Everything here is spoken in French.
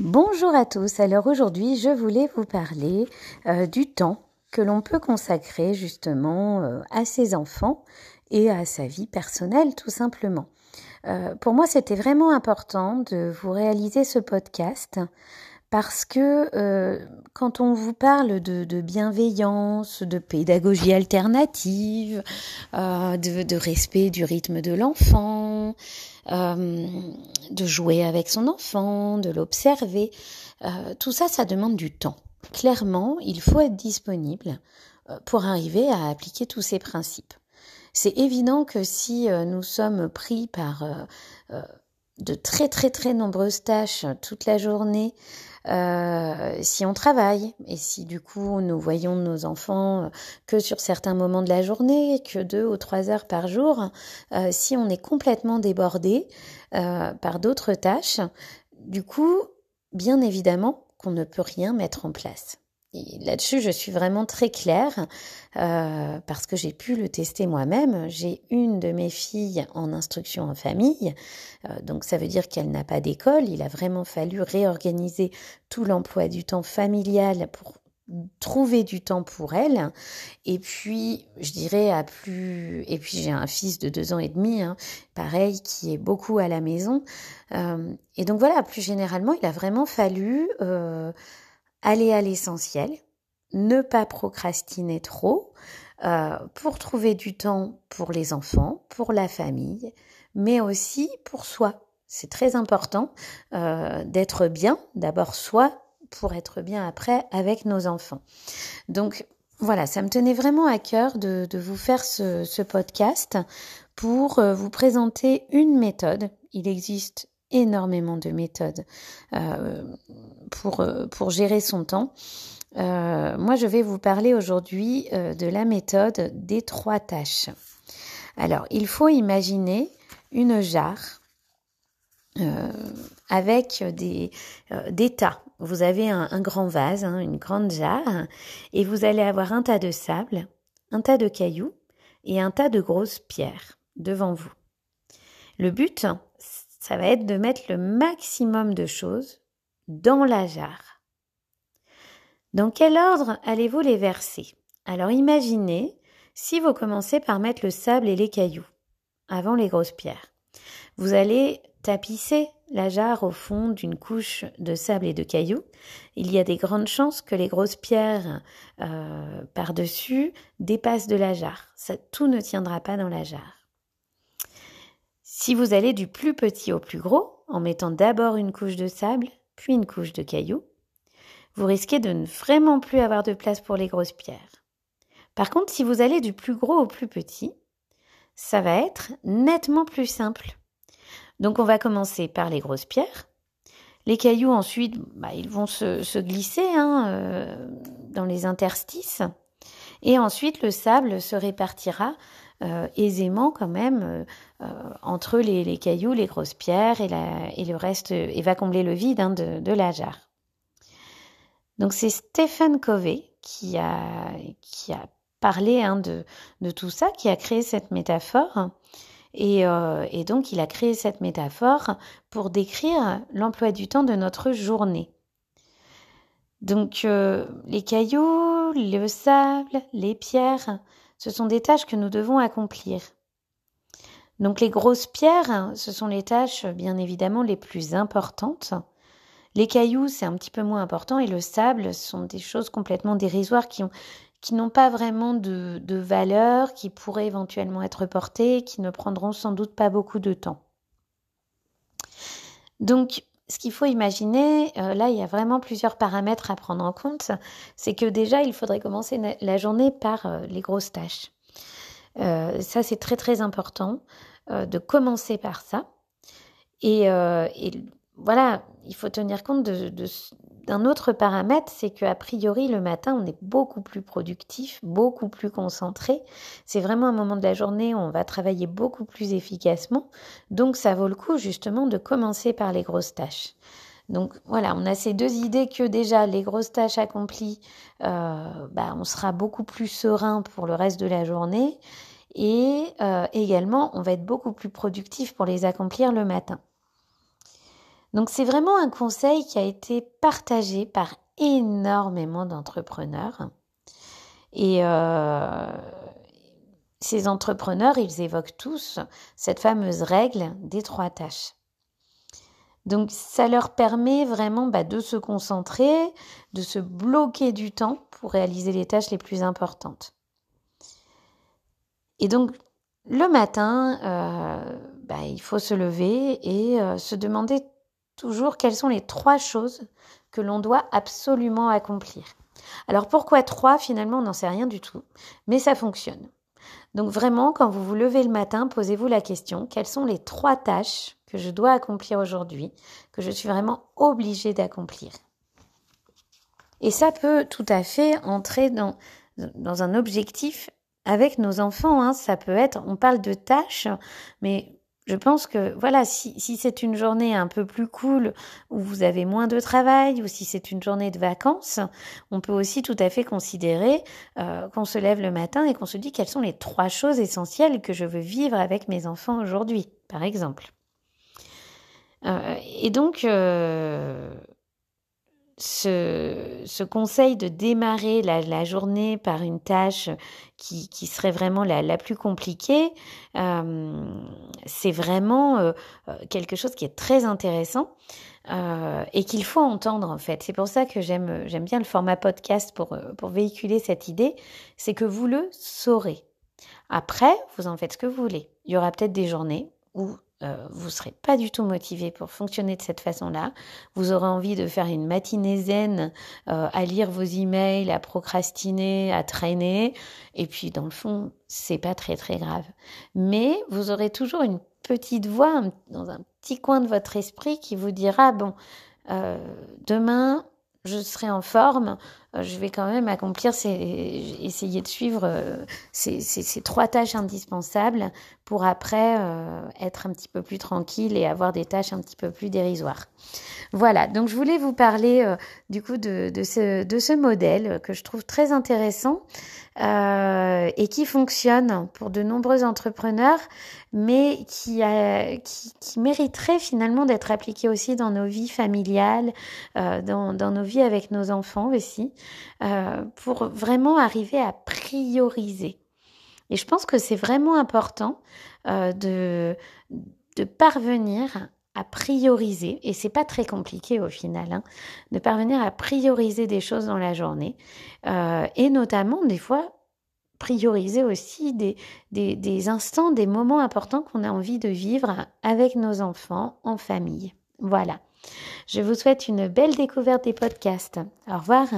Bonjour à tous. Alors aujourd'hui, je voulais vous parler euh, du temps que l'on peut consacrer justement euh, à ses enfants et à sa vie personnelle tout simplement. Euh, pour moi, c'était vraiment important de vous réaliser ce podcast parce que quand on vous parle de, bienveillance, de pédagogie alternative, de, de, respect du rythme de l'enfant, de jouer avec son enfant, de l'observer. Euh, tout ça, ça demande du temps. Clairement, il faut être disponible euh, pour arriver à appliquer tous ces principes. C'est évident que si euh, nous sommes pris par de très très très nombreuses tâches toute la journée, euh, si on travaille et si du coup nous voyons nos enfants que sur certains moments de la journée, que deux ou trois heures par jour, euh, si on est complètement débordé euh, par d'autres tâches, du coup, bien évidemment qu'on ne peut rien mettre en place. Là-dessus, je suis vraiment très claire euh, parce que j'ai pu le tester moi-même. J'ai une de mes filles en instruction en famille, euh, donc ça veut dire qu'elle n'a pas d'école. Il a vraiment fallu réorganiser tout l'emploi du temps familial pour trouver du temps pour elle. Et puis, je dirais à plus. Et puis j'ai un fils de deux ans et demi, hein, pareil, qui est beaucoup à la maison. Euh, et donc voilà, plus généralement, il a vraiment fallu aller à l'essentiel, ne pas procrastiner trop, euh, pour trouver du temps pour les enfants, pour la famille, mais aussi pour soi. C'est très important euh, d'être bien, d'abord soi, pour être bien après avec nos enfants. Donc voilà, ça me tenait vraiment à cœur de, vous faire ce, ce podcast pour euh, vous présenter une méthode. Il existe énormément de méthodes euh, pour, euh, pour gérer son temps. Euh, moi, je vais vous parler aujourd'hui de la méthode des trois tâches. Alors, il faut imaginer une jarre avec des, des tas. Vous avez un, grand vase, hein, une grande jarre, et vous allez avoir un tas de sable, un tas de cailloux et un tas de grosses pierres devant vous. Le but, ça va être de mettre le maximum de choses dans la jarre. Dans quel ordre allez-vous les verser? Alors imaginez si vous commencez par mettre le sable et les cailloux avant les grosses pierres. Vous allez tapisser la jarre au fond d'une couche de sable et de cailloux. Il y a des grandes chances que les grosses pierres euh, par-dessus dépassent de la jarre. Tout ne tiendra pas dans la jarre. Si vous allez du plus petit au plus gros, en mettant d'abord une couche de sable, puis une couche de cailloux, vous risquez de ne vraiment plus avoir de place pour les grosses pierres. Par contre, si vous allez du plus gros au plus petit, ça va être nettement plus simple. Donc on va commencer par les grosses pierres. Les cailloux ensuite, bah, ils vont se, glisser hein, euh, dans les interstices. Et ensuite, le sable se répartira aisément quand même euh, euh, entre les, cailloux, les grosses pierres et, le reste, et va combler le vide hein, de, la jarre. Donc c'est Stephen Covey qui a, parlé hein, de, tout ça, qui a créé cette métaphore. Et, donc, il a créé cette métaphore pour décrire l'emploi du temps de notre journée. Donc, les cailloux, le sable, les pierres, ce sont des tâches que nous devons accomplir. Donc les grosses pierres, ce sont les tâches bien évidemment les plus importantes. Les cailloux, c'est un petit peu moins important et le sable sont des choses complètement dérisoires qui n'ont pas vraiment de, de valeur, qui pourraient éventuellement être portées, qui ne prendront sans doute pas beaucoup de temps. Donc, ce qu'il faut imaginer, euh, là, il y a vraiment plusieurs paramètres à prendre en compte. C'est que déjà, il faudrait commencer la journée par euh, les grosses tâches. Euh, ça, c'est très très important de commencer par ça. Et, voilà, il faut tenir compte de, de, d'un autre paramètre, c'est qu'a priori le matin, on est beaucoup plus productif, beaucoup plus concentré. C'est vraiment un moment de la journée où on va travailler beaucoup plus efficacement. Donc ça vaut le coup justement de commencer par les grosses tâches. Donc voilà, on a ces deux idées que déjà les grosses tâches accomplies, euh, bah, on sera beaucoup plus serein pour le reste de la journée et euh, également on va être beaucoup plus productif pour les accomplir le matin. Donc c'est vraiment un conseil qui a été partagé par énormément d'entrepreneurs. Et euh, ces entrepreneurs, ils évoquent tous cette fameuse règle des trois tâches. Donc ça leur permet vraiment bah, de se concentrer, de se bloquer du temps pour réaliser les tâches les plus importantes. Et donc le matin, euh, bah, il faut se lever et euh, se demander toujours quelles sont les trois choses que l'on doit absolument accomplir. Alors pourquoi trois? Finalement, on n'en sait rien du tout, mais ça fonctionne. Donc vraiment, quand vous vous levez le matin, posez-vous la question, quelles sont les trois tâches que je dois accomplir aujourd'hui, que je suis vraiment obligée d'accomplir? Et ça peut tout à fait entrer dans, dans un objectif avec nos enfants. Hein. Ça peut être, on parle de tâches, mais je pense que voilà, si, si c'est une journée un peu plus cool où vous avez moins de travail ou si c'est une journée de vacances, on peut aussi tout à fait considérer euh, qu'on se lève le matin et qu'on se dit quelles sont les trois choses essentielles que je veux vivre avec mes enfants aujourd'hui, par exemple. Euh, et donc, euh, ce, conseil de démarrer la, journée par une tâche qui, serait vraiment la, plus compliquée, euh, c'est vraiment euh, euh, quelque chose qui est très intéressant et qu'il faut entendre en fait. C'est pour ça que j'aime j'aime bien le format podcast pour, pour véhiculer cette idée, c'est que vous le saurez. Après, vous en faites ce que vous voulez. Il y aura peut-être des journées où euh, vous ne serez pas du tout motivé pour fonctionner de cette façon-là. Vous aurez envie de faire une matinée zen, euh, à lire vos emails, à procrastiner, à traîner. Et puis, dans le fond, c'est pas très très grave. Mais vous aurez toujours une petite voix dans un petit coin de votre esprit qui vous dira bon, euh, demain, je serai en forme, euh, je vais quand même accomplir ces, essayer de suivre euh, ces, ces, trois tâches indispensables pour après euh, être un petit peu plus tranquille et avoir des tâches un petit peu plus dérisoires. Voilà, donc je voulais vous parler du coup de, de, ce, de ce modèle que je trouve très intéressant et qui fonctionne pour de nombreux entrepreneurs, mais qui, a, qui, qui mériterait finalement d'être appliqué aussi dans nos vies familiales, dans, dans nos vies avec nos enfants aussi. Euh, pour vraiment arriver à prioriser. Et je pense que c'est vraiment important euh, de, de parvenir à prioriser, et c'est pas très compliqué au final, hein, de parvenir à prioriser des choses dans la journée, euh, et notamment des fois prioriser aussi des, des, des instants, des moments importants qu'on a envie de vivre avec nos enfants en famille. Voilà. Je vous souhaite une belle découverte des podcasts. Au revoir.